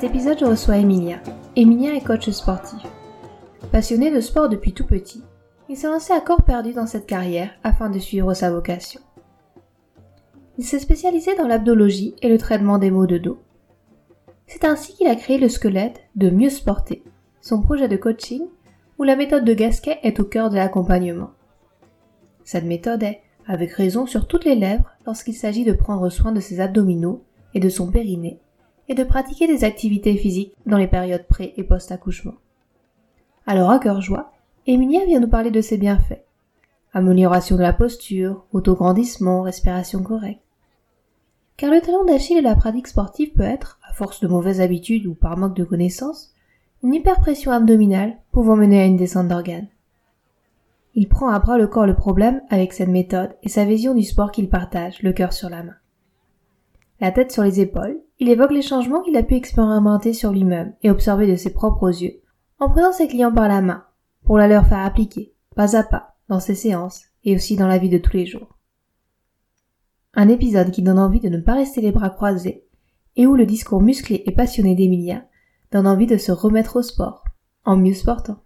Cet épisode, je reçois Emilia. Emilia est coach sportif. Passionné de sport depuis tout petit, il s'est lancé à corps perdu dans cette carrière afin de suivre sa vocation. Il s'est spécialisé dans l'abdologie et le traitement des maux de dos. C'est ainsi qu'il a créé le squelette de Mieux Sporter, son projet de coaching où la méthode de Gasquet est au cœur de l'accompagnement. Cette méthode est, avec raison, sur toutes les lèvres lorsqu'il s'agit de prendre soin de ses abdominaux et de son périnée et de pratiquer des activités physiques dans les périodes pré- et post-accouchement. Alors à cœur joie, Emilia vient nous parler de ses bienfaits. Amélioration de la posture, autograndissement, respiration correcte. Car le talent d'Achille et la pratique sportive peut être, à force de mauvaises habitudes ou par manque de connaissances, une hyperpression abdominale pouvant mener à une descente d'organes. Il prend à bras le corps le problème avec cette méthode et sa vision du sport qu'il partage, le cœur sur la main. La tête sur les épaules, il évoque les changements qu'il a pu expérimenter sur lui-même et observer de ses propres yeux, en prenant ses clients par la main, pour la leur faire appliquer, pas à pas, dans ses séances et aussi dans la vie de tous les jours. Un épisode qui donne envie de ne pas rester les bras croisés, et où le discours musclé et passionné d'Emilia donne envie de se remettre au sport, en mieux sportant.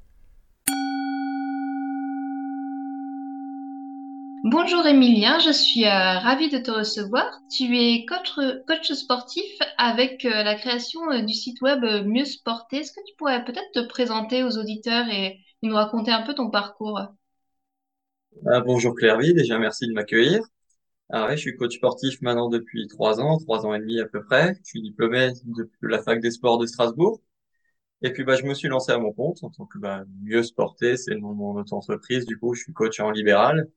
Bonjour Emilia, je suis euh, ravie de te recevoir. Tu es coach, coach sportif avec euh, la création euh, du site web Mieux Sporter. Est-ce que tu pourrais peut-être te présenter aux auditeurs et, nous raconter un peu ton parcours? Ah, bonjour Claire-Vie, déjà merci de m'accueillir. Ah ouais, je suis coach sportif maintenant depuis trois ans, trois ans et demi à peu près. Je suis diplômé de la fac des sports de Strasbourg. Et puis bah je me suis lancé à mon compte en tant que bah, mieux sporté, c'est le nom de mon auto-entreprise. Du coup, je suis coach en libéral.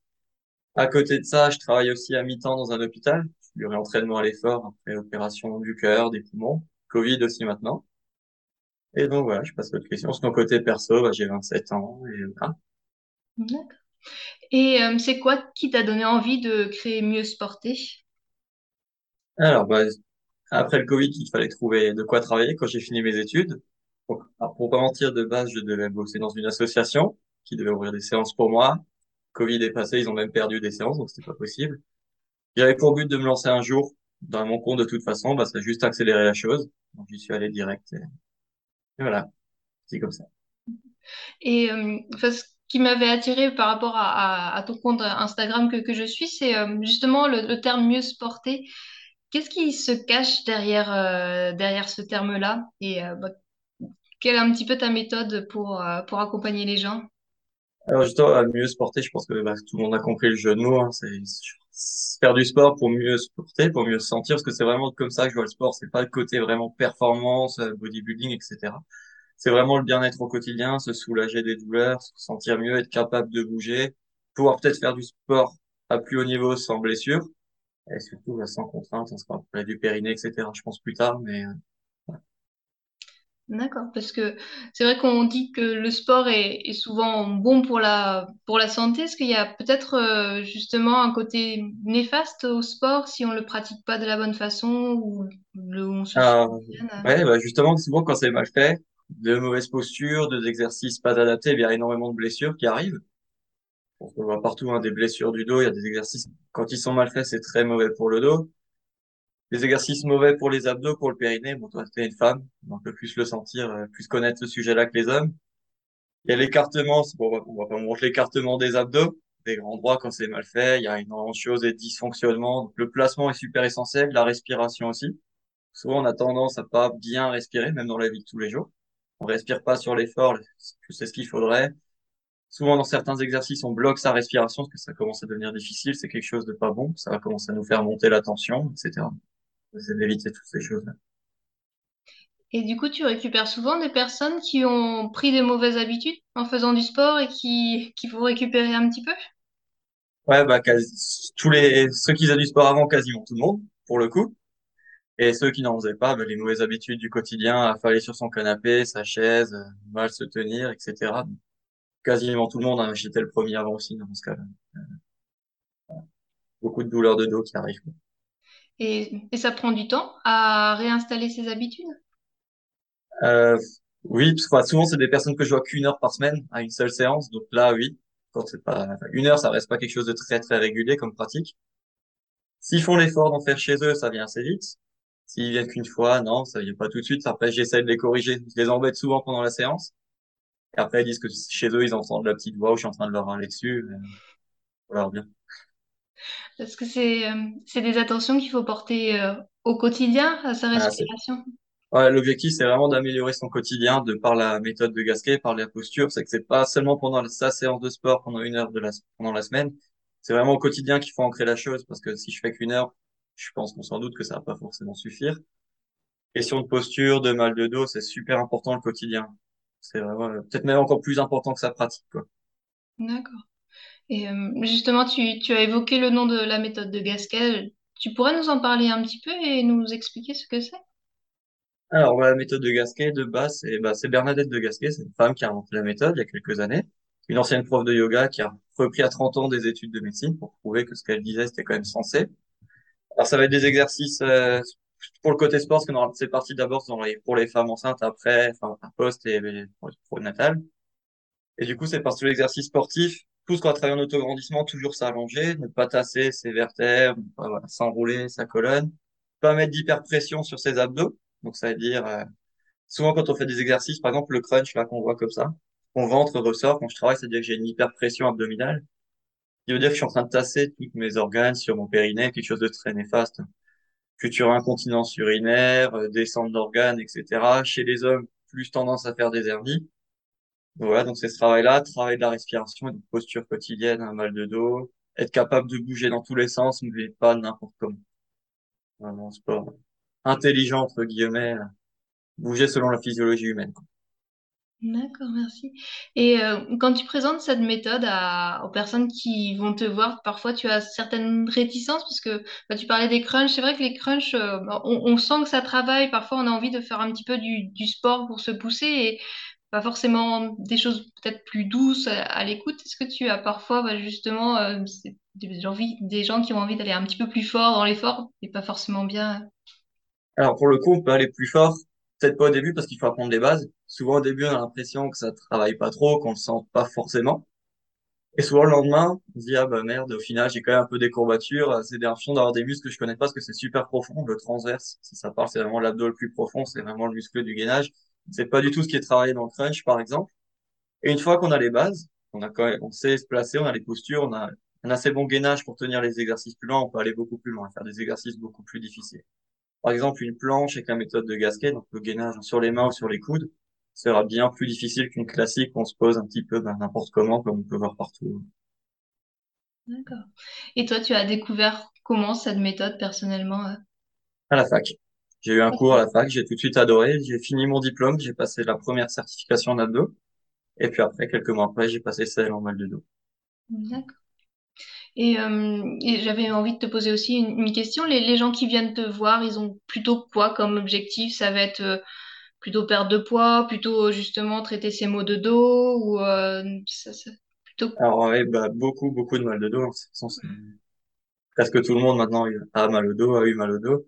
À côté de ça, je travaille aussi à mi-temps dans un hôpital. Du réentraînement à l'effort après opération du cœur, des poumons, Covid aussi maintenant. Et donc voilà, je passe à votre question. Sur mon côté perso, bah, j'ai 27 ans et voilà. D'accord. Et euh, c'est quoi qui t'a donné envie de créer Mieux Sporter? Alors bah après le Covid, il fallait trouver de quoi travailler quand j'ai fini mes études. Alors, pour pas mentir, de base, je devais bosser dans une association qui devait ouvrir des séances pour moi. Covid est passé, ils ont même perdu des séances, donc c'était pas possible. J'avais pour but de me lancer un jour dans mon compte de toute façon, bah, ça a juste accéléré la chose. Donc j'y suis allé direct et, voilà, c'est comme ça. Et euh, ce qui m'avait attiré par rapport à, ton compte Instagram que, je suis, c'est euh, justement le, terme mieux sporté. Qu'est-ce qui se cache derrière, euh, derrière ce terme-là? Et bah, quelle est un petit peu ta méthode pour, pour accompagner les gens? Alors justement, à mieux se porter, je pense que bah, tout le monde a compris le jeu de mots. Hein, c'est faire du sport pour mieux se porter, pour mieux se sentir, parce que c'est vraiment comme ça que je vois le sport. C'est pas le côté vraiment performance, euh, bodybuilding, etc. C'est vraiment le bien-être au quotidien, se soulager des douleurs, se sentir mieux, être capable de bouger, pouvoir peut-être faire du sport à plus haut niveau sans blessure, et surtout bah, sans contrainte, on se parler du périnée, etc. Je pense plus tard, mais euh, D'accord, parce que c'est vrai qu'on dit que le sport est, est souvent bon pour la, pour la santé. Est-ce qu'il y a peut-être euh, justement un côté néfaste au sport si on le pratique pas de la bonne façon ou le, on se ah, euh, ouais, bah justement, souvent quand c'est mal fait, de mauvaises postures, des exercices pas adaptés, il y a énormément de blessures qui arrivent. On voit partout, hein, des blessures du dos, il y a des exercices, quand ils sont mal faits, c'est très mauvais pour le dos. Des exercices mauvais pour les abdos, pour le périnée. Bon, toi, t'es une femme, donc on peut plus le sentir, euh, plus connaître ce sujet-là que les hommes. Il y a l'écartement, bon, on va pas montrer l'écartement des abdos, des grands droits quand c'est mal fait. Il y a énormément de choses et de dysfonctionnements. Le placement est super essentiel, la respiration aussi. Souvent, on a tendance à pas bien respirer, même dans la vie de tous les jours. On respire pas sur l'effort, c'est ce qu'il faudrait. Souvent, dans certains exercices, on bloque sa respiration parce que ça commence à devenir difficile. C'est quelque chose de pas bon. Ça va commencer à nous faire monter la tension, etc. C'est d'éviter toutes ces choses-là. Et du coup, tu récupères souvent des personnes qui ont pris des mauvaises habitudes en faisant du sport et qui, qui faut récupérer un petit peu? Ouais, bah, quasi, tous les, ceux qui faisaient du sport avant, quasiment tout le monde, pour le coup. Et ceux qui n'en faisaient pas, ben, les mauvaises habitudes du quotidien, affaler sur son canapé, sa chaise, euh, mal se tenir, etc. quasiment tout le monde, hein, j'étais le premier avant aussi dans ce cas-là. Beaucoup de douleurs de dos qui arrivent. Et, et ça prend du temps à réinstaller ses habitudes? Euh, Oui, parce que souvent c'est des personnes que je vois qu'une heure par semaine à une seule séance. Donc là, oui, quand c'est pas une heure, ça reste pas quelque chose de très très régulier comme pratique. S'ils font l'effort d'en faire chez eux, ça vient assez vite. S'ils viennent qu'une fois, non, ça vient pas tout de suite. Après, j'essaie de les corriger. Je les embête souvent pendant la séance. Et après, ils disent que chez eux, ils entendent la petite voix où je suis en train de leur parler dessus. Voilà, bien. Parce que c'est euh, c'est des attentions qu'il faut porter euh, au quotidien à sa ah, respiration. ouais, l'objectif, c'est vraiment d'améliorer son quotidien de par la méthode de Gasquet, par la posture. C'est que c'est pas seulement pendant sa séance de sport pendant une heure de la, pendant la semaine. C'est vraiment au quotidien qu'il faut ancrer la chose parce que si je fais qu'une heure, je pense qu'on s'en doute que ça va pas forcément suffire. Question de posture, de mal de dos, c'est super important le quotidien. C'est vraiment peut-être même encore plus important que sa pratique, quoi. D'accord. Et euh, justement, tu, tu as évoqué le nom de la méthode de Gasquet. Tu pourrais nous en parler un petit peu et nous expliquer ce que c'est? Alors, la méthode de Gasquet, de base, c'est bah, Bernadette de Gasquet, c'est une femme qui a inventé la méthode il y a quelques années, une ancienne prof de yoga qui a repris à 30 ans des études de médecine pour prouver que ce qu'elle disait, c'était quand même sensé. Alors, ça va être des exercices euh, pour le côté sport, parce que c'est parti d'abord pour les femmes enceintes, après, enfin, poste et, pour, le natal. Et du coup, c'est par l'exercice sportif tout ce qu'on va travailler en autograndissement, toujours s'allonger, ne pas tasser ses vertèbres, s'enrouler sa colonne, pas mettre d'hyperpression sur ses abdos. Donc, ça veut dire, euh, souvent quand on fait des exercices, par exemple le crunch, là, qu'on voit comme ça, mon ventre ressort quand je travaille, c'est-à-dire que j'ai une hyperpression abdominale. Il veut dire que je suis en train de tasser tous mes organes sur mon périnée, quelque chose de très néfaste. Future incontinence urinaire, euh, descente d'organes, etc. Chez les hommes, plus tendance à faire des hernies. Voilà, donc c'est ce travail-là, travail de la respiration, de posture quotidienne, un mal de dos, être capable de bouger dans tous les sens, mais pas n'importe comment. Vraiment, sport intelligent, entre guillemets, bouger selon la physiologie humaine. D'accord, merci. Et euh, quand tu présentes cette méthode à, aux personnes qui vont te voir, parfois tu as certaines réticences? Parce que bah, tu parlais des crunchs. C'est vrai que les crunchs, euh, on, on, sent que ça travaille. Parfois, on a envie de faire un petit peu du, du sport pour se pousser. Et pas forcément des choses peut-être plus douces à, l'écoute. Est-ce que tu as parfois bah, justement euh, des, gens qui ont envie d'aller un petit peu plus fort dans l'effort et pas forcément bien? Alors pour le coup, on peut aller plus fort, peut-être pas au début parce qu'il faut apprendre les bases. Souvent au début, on a l'impression que ça travaille pas trop, qu'on le sent pas forcément. Et souvent le lendemain, on se dit ah bah merde, au final j'ai quand même un peu des courbatures, c'est des d'avoir des muscles que je connais pas parce que c'est super profond, le transverse, si ça parle, c'est vraiment l'abdos le plus profond, c'est vraiment le muscle du gainage. C'est pas du tout ce qui est travaillé dans le crunch, par exemple. Et une fois qu'on a les bases, on a quand même, on sait se placer, on a les postures, on a un assez bon gainage pour tenir les exercices plus loin, on peut aller beaucoup plus loin, faire des exercices beaucoup plus difficiles. Par exemple, une planche avec la méthode de Gasquet, donc le gainage sur les mains ou sur les coudes, sera bien plus difficile qu'une classique où on se pose un petit peu ben, n'importe comment, comme on peut voir partout. D'accord. Et toi, tu as découvert comment cette méthode personnellement euh À la fac. J'ai eu un cours à la fac, j'ai tout de suite adoré. J'ai fini mon diplôme, j'ai passé la première certification en abdos. Et puis après, quelques mois après, j'ai passé celle en mal de dos. D'accord. Et, euh, j'avais envie de te poser aussi une, question. Les, gens qui viennent te voir, ils ont plutôt quoi comme objectif? Ça va être euh, plutôt perdre de poids, plutôt justement traiter ces maux de dos ou euh, ça, plutôt... Alors ouais, bah, beaucoup, beaucoup de mal de dos. Hein. Presque tout le monde maintenant a mal au dos, a eu mal au dos.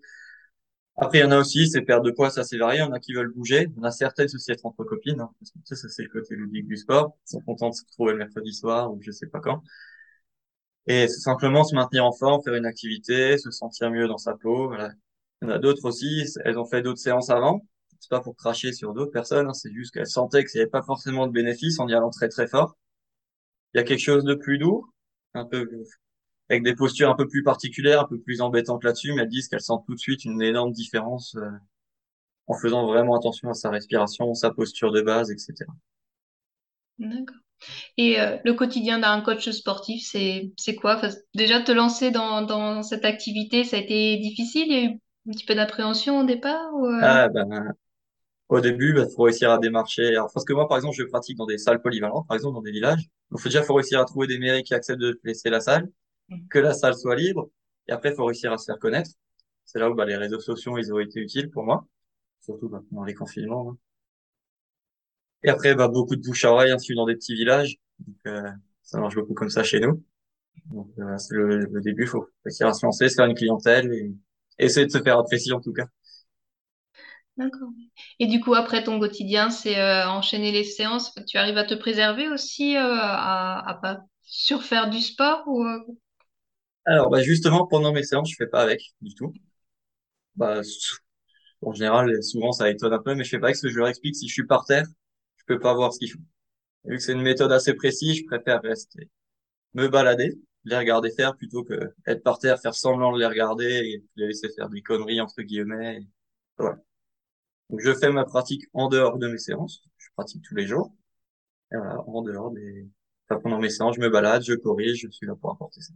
Après, il y en a aussi, c'est perdre de poids, ça c'est varié. Il y en a qui veulent bouger. On a certaines aussi être entre copines. Hein, que ça, c'est le côté ludique du sport. Ils sont contents de se retrouver le mercredi soir ou je sais pas quand. Et c'est simplement se maintenir en forme, faire une activité, se sentir mieux dans sa peau. Voilà. Il y en a d'autres aussi, elles ont fait d'autres séances avant. C'est pas pour cracher sur d'autres personnes, hein, c'est juste qu'elles sentaient qu'il n'y avait pas forcément de bénéfices en y allant très très fort. Il y a quelque chose de plus doux, un peu avec des postures un peu plus particulières, un peu plus embêtantes là-dessus, mais elles disent qu'elles sentent tout de suite une énorme différence euh, en faisant vraiment attention à sa respiration, sa posture de base, etc. D'accord. Et euh, le quotidien d'un coach sportif, c'est c'est quoi? déjà te lancer dans, dans cette activité, ça a été difficile? Il y a eu un petit peu d'appréhension au départ ou euh? Ah ben au début, il bah, faut réussir à démarcher. Alors, parce que moi, par exemple, je pratique dans des salles polyvalentes, par exemple dans des villages. Donc, déjà, il faut réussir à trouver des mairies qui acceptent de laisser la salle que la salle soit libre. Et après, il faut réussir à se faire connaître. c'est là où bah, les réseaux sociaux ils ont été utiles pour moi, surtout bah, pendant les confinements. hein. Et après, bah, beaucoup de bouche à oreille, dans des petits villages. Euh, ça marche beaucoup comme ça chez nous. Donc, euh, c'est le, le début. Il faut réussir à se lancer, se faire une clientèle et essayer de se faire apprécier en tout cas. D'accord. Et du coup, après ton quotidien, c'est euh, enchaîner les séances. Tu arrives à te préserver aussi euh, à, à pas surfaire du sport ou euh, Alors, bah, justement, pendant mes séances, je fais pas avec du tout. Bah, en général, souvent, ça étonne un peu, mais je fais pas avec parce que je leur explique si je suis par terre, je peux pas voir ce qu'ils font. Et vu que c'est une méthode assez précise, je préfère rester, me balader, les regarder faire plutôt que être par terre, faire semblant de les regarder et les laisser faire des conneries, entre guillemets. Et voilà. Donc, je fais ma pratique en dehors de mes séances. Je pratique tous les jours. Et voilà, en dehors des, enfin, pendant mes séances, je me balade, je corrige, je suis là pour apporter ça.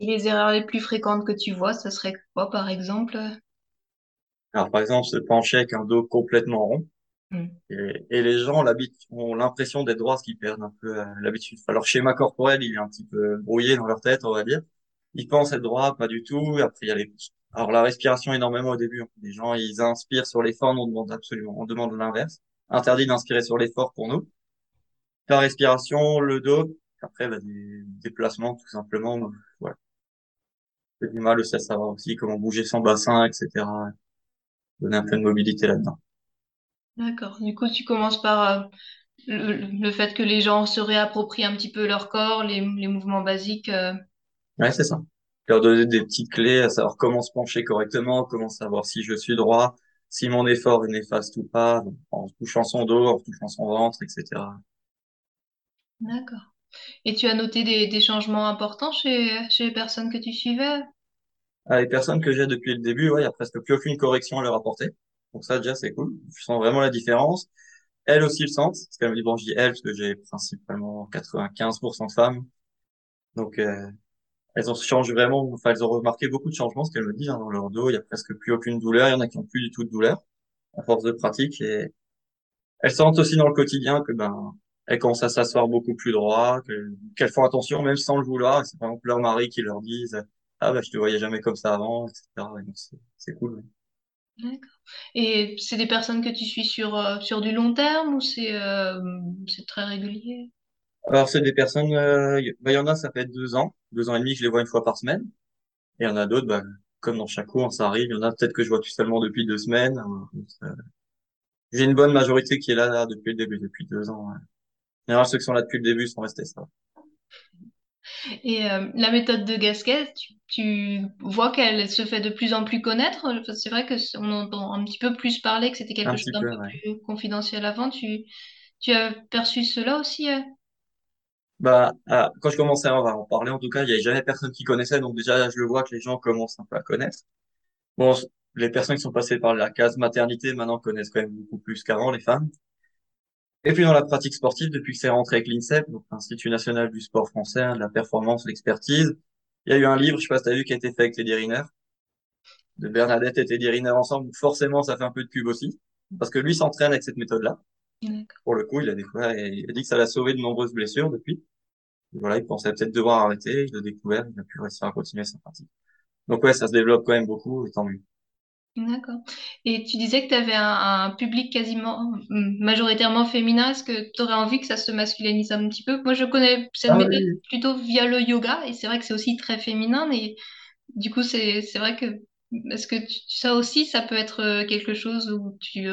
Et les erreurs les plus fréquentes que tu vois, ça serait quoi, par exemple? Alors, par exemple, se pencher avec un dos complètement rond. Hmm. Et, et les gens ont l'impression d'être droits, ce qui perdent un peu euh, l'habitude. Enfin, leur schéma corporel, il est un petit peu brouillé dans leur tête, on va dire. Ils pensent être droits, pas du tout. Et après, il y a les... Alors, la respiration énormément au début. hein. Les gens, ils inspirent sur l'effort, on demande absolument, on demande l'inverse. Interdit d'inspirer sur l'effort pour nous. La respiration, le dos. Après, bah, des déplacements, tout simplement. Donc, J'ai du mal aussi à savoir aussi comment bouger son bassin, etc. Donner un peu de mobilité là-dedans. D'accord. Du coup, tu commences par euh, le, le fait que les gens se réapproprient un petit peu leur corps, les, les mouvements basiques. euh. Ouais, c'est ça. Leur donner des petites clés, à savoir comment se pencher correctement, comment savoir si je suis droit, si mon effort est néfaste ou pas, en touchant son dos, en touchant son ventre, etc. D'accord. Et tu as noté des, des changements importants chez, chez les personnes que tu suivais? Ah, les personnes que j'ai depuis le début, ouais, il y a presque plus aucune correction à leur apporter. Donc ça, déjà, c'est cool. Je sens vraiment la différence. Elles aussi le sentent. Parce qu'elles me disent, bon, je dis elles parce que j'ai principalement 95% de femmes. Donc, euh, elles ont changé vraiment, enfin, elles ont remarqué beaucoup de changements, ce qu'elles me disent, hein, dans leur dos. Il y a presque plus aucune douleur. Il y en a qui ont plus du tout de douleur à force de pratique. Et elles sentent aussi dans le quotidien que, ben, elles commencent à s'asseoir beaucoup plus droit, que- qu'elles font attention, même sans le vouloir. C'est par exemple leur mari qui leur disent, ah, bah, je te voyais jamais comme ça avant, etc. Et c'est cool. ouais. D'accord. Et c'est des personnes que tu suis sur, euh, sur du long terme ou c'est euh, c'est très régulier? Alors, c'est des personnes, euh, y- bah, il y en a, ça fait deux ans, deux ans et demi que je les vois une fois par semaine. Et il y en a d'autres, bah, comme dans chaque cours, ça arrive. Il y en a peut-être que je vois tout seulement depuis deux semaines. Euh, euh, J'ai une bonne majorité qui est là, là, depuis le début, depuis deux ans. ouais. Ceux qui sont là depuis le début sont restés ça. Et euh, la méthode de Gasquet, tu, tu vois qu'elle se fait de plus en plus connaître? C'est vrai que c- on entend un petit peu plus parler, que c'était quelque Un chose d'un peu, peu ouais. plus confidentiel avant. Tu, tu as perçu cela aussi? euh? Bah, ah, quand je commençais à en parler, en tout cas, il y avait jamais personne qui connaissait. Donc déjà, je le vois que les gens commencent un peu à connaître. Bon, les personnes qui sont passées par la case maternité maintenant connaissent quand même beaucoup plus qu'avant, les femmes. Et puis dans la pratique sportive, depuis que c'est rentré avec l'INSEP, donc l'Institut national du sport français, hein, de la performance, l'expertise, il y a eu un livre, je sais pas si t'as vu, qui a été fait avec Teddy Riner, de Bernadette et Teddy Riner ensemble. Donc Forcément, ça fait un peu de pub aussi, parce que lui s'entraîne avec cette méthode-là. Pour le coup, il a découvert et il a dit que ça l'a sauvé de nombreuses blessures depuis. Et voilà, il pensait peut-être devoir arrêter, il l'a découvert, il a pu réussir à continuer sa pratique. Donc ouais, ça se développe quand même beaucoup, et tant mieux. D'accord. Et tu disais que tu avais un, un public quasiment hum, majoritairement féminin. Est-ce que tu aurais envie que ça se masculinise un petit peu? Moi, je connais cette Ah méthode oui. plutôt via le yoga et c'est vrai que c'est aussi très féminin, mais du coup, c'est vrai que est-ce que tu- ça aussi, ça peut être euh, quelque chose où tu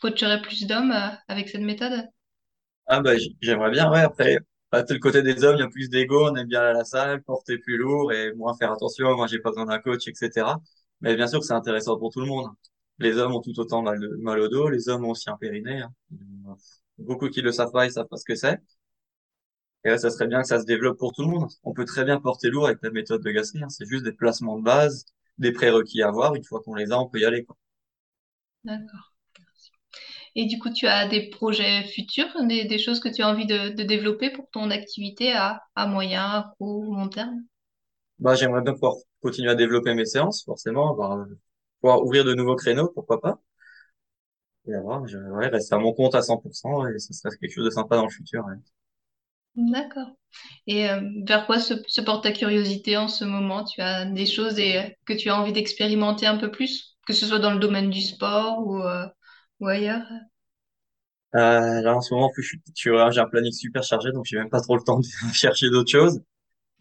coacherais plus d'hommes euh, avec cette méthode? Ah bah j'aimerais bien, ouais. Après, bah, le côté des hommes, il y a plus d'ego, on aime bien aller à la salle, porter plus lourd et moins faire attention. Moi, j'ai pas besoin d'un coach, etc. Mais bien sûr que c'est intéressant pour tout le monde. Les hommes ont tout autant mal, de- mal au dos, les hommes ont aussi un périnée. hein. Beaucoup qui le savent pas, ils savent pas ce que c'est. Et là, ça serait bien que ça se développe pour tout le monde. On peut très bien porter lourd avec la méthode de Gasquet. hein. C'est juste des placements de base, des prérequis à avoir. Une fois qu'on les a, on peut y aller, quoi. D'accord. Et du coup, tu as des projets futurs, des, des choses que tu as envie de, de développer pour ton activité à, à moyen, à court ou long terme? Bah, j'aimerais bien pouvoir continuer à développer mes séances, forcément, avoir, euh, pouvoir ouvrir de nouveaux créneaux, pourquoi pas. Et avoir, je, ouais, rester à mon compte à 100% et ce serait quelque chose de sympa dans le futur. ouais. D'accord. Et euh, vers quoi se, se porte ta curiosité en ce moment? Tu as des choses et, que tu as envie d'expérimenter un peu plus, que ce soit dans le domaine du sport ou, euh, ou ailleurs? Euh, là, en ce moment, je suis- j'ai un planning super chargé, donc j'ai même pas trop le temps de chercher d'autres choses.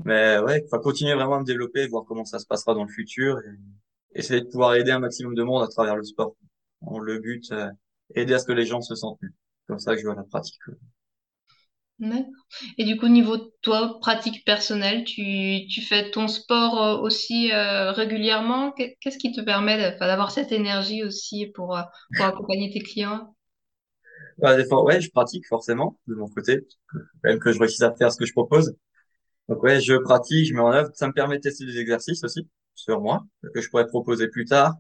Mais ouais, enfin, continuer vraiment à me développer, voir comment ça se passera dans le futur et essayer de pouvoir aider un maximum de monde à travers le sport. Bon, le but, euh, aider à ce que les gens se sentent mieux. Comme ça que je vois la pratique. D'accord. Et du coup, niveau de toi, pratique personnelle, tu, tu fais ton sport euh, aussi euh, régulièrement? Qu'est- Qu'est-ce qui te permet d'avoir cette énergie aussi pour, euh, pour accompagner tes clients? Bah, des fois, ouais, je pratique forcément de mon côté. Même que je réussisse à faire ce que je propose. Donc ouais, je pratique, je mets en œuvre. Ça me permet de tester des exercices aussi sur moi que je pourrais proposer plus tard.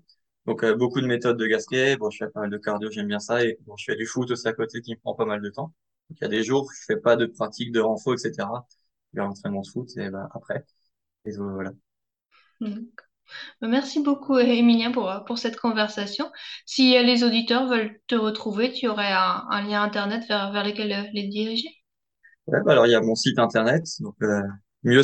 Donc euh, beaucoup de méthodes de gasquet. Bon, je fais pas mal de cardio, j'aime bien ça. Et bon, je fais du foot aussi à côté qui me prend pas mal de temps. Donc il y a des jours je fais pas de pratique de renfo, etc. Je vais l'entraînement de foot et bah, après. Et voilà. Mm. Merci beaucoup, Emilien, pour, euh, pour cette conversation. Si euh, les auditeurs veulent te retrouver, tu aurais un, lien internet vers, vers lequel euh, les diriger? Ouais, bah alors il y a mon site internet, donc euh, mieux.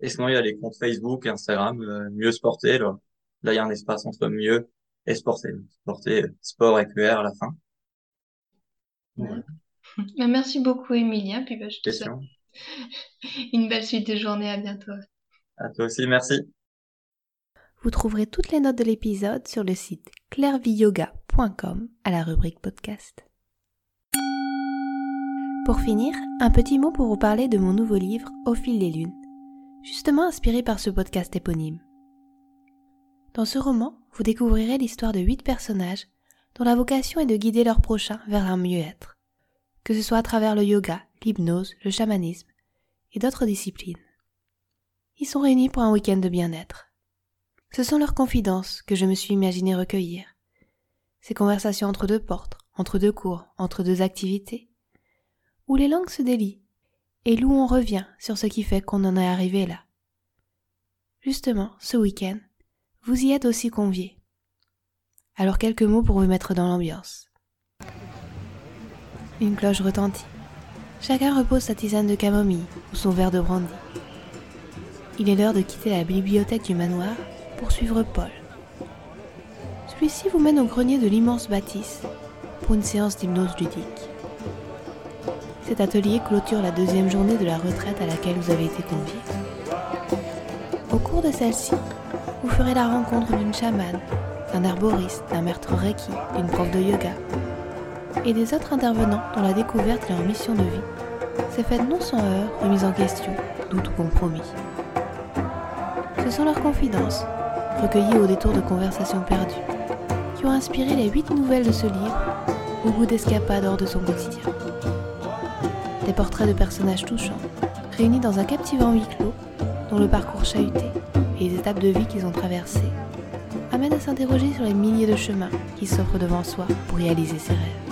Et sinon il y a les comptes Facebook et Instagram, euh, mieux sporter. Là, là il y a un espace entre mieux et sporter. Sporter, euh, sport avec le R à la fin. Voilà. Ben, Merci beaucoup, Emilien. Puis ben, je te souhaite une belle suite de journée. À bientôt. À toi aussi, merci. Vous trouverez toutes les notes de l'épisode sur le site clairviyoga.com à la rubrique podcast. Pour finir, un petit mot pour vous parler de mon nouveau livre Au fil des lunes, justement inspiré par ce podcast éponyme. Dans ce roman, vous découvrirez l'histoire de huit personnages dont la vocation est de guider leurs prochains vers un mieux-être, que ce soit à travers le yoga, l'hypnose, le chamanisme et d'autres disciplines. Ils sont réunis pour un week-end de bien-être. Ce sont leurs confidences que je me suis imaginé recueillir. Ces conversations entre deux portes, entre deux cours, entre deux activités, où les langues se délient et où on revient sur ce qui fait qu'on en est arrivé là. Justement, ce week-end, vous y êtes aussi conviés. Alors quelques mots pour vous mettre dans l'ambiance. Une cloche retentit. Chacun repose sa tisane de camomille ou son verre de brandy. Il est l'heure de quitter la bibliothèque du manoir pour suivre Paul. Celui-ci vous mène au grenier de l'immense bâtisse pour une séance d'hypnose ludique. Cet atelier clôture la deuxième journée de la retraite à laquelle vous avez été conviés. Au cours de celle-ci, vous ferez la rencontre d'une chamane, d'un herboriste, d'un maître reiki, d'une prof de yoga et des autres intervenants dont la découverte et leur mission de vie s'est faite non sans heurts, remise en question, doute ou compromis. Ce sont leurs confidences, recueillies au détour de conversations perdues, qui ont inspiré les huit nouvelles de ce livre, au goût d'escapade hors de son quotidien. Des portraits de personnages touchants, réunis dans un captivant huis clos, dont le parcours chahuté et les étapes de vie qu'ils ont traversées amènent à s'interroger sur les milliers de chemins qui s'offrent devant soi pour réaliser ses rêves.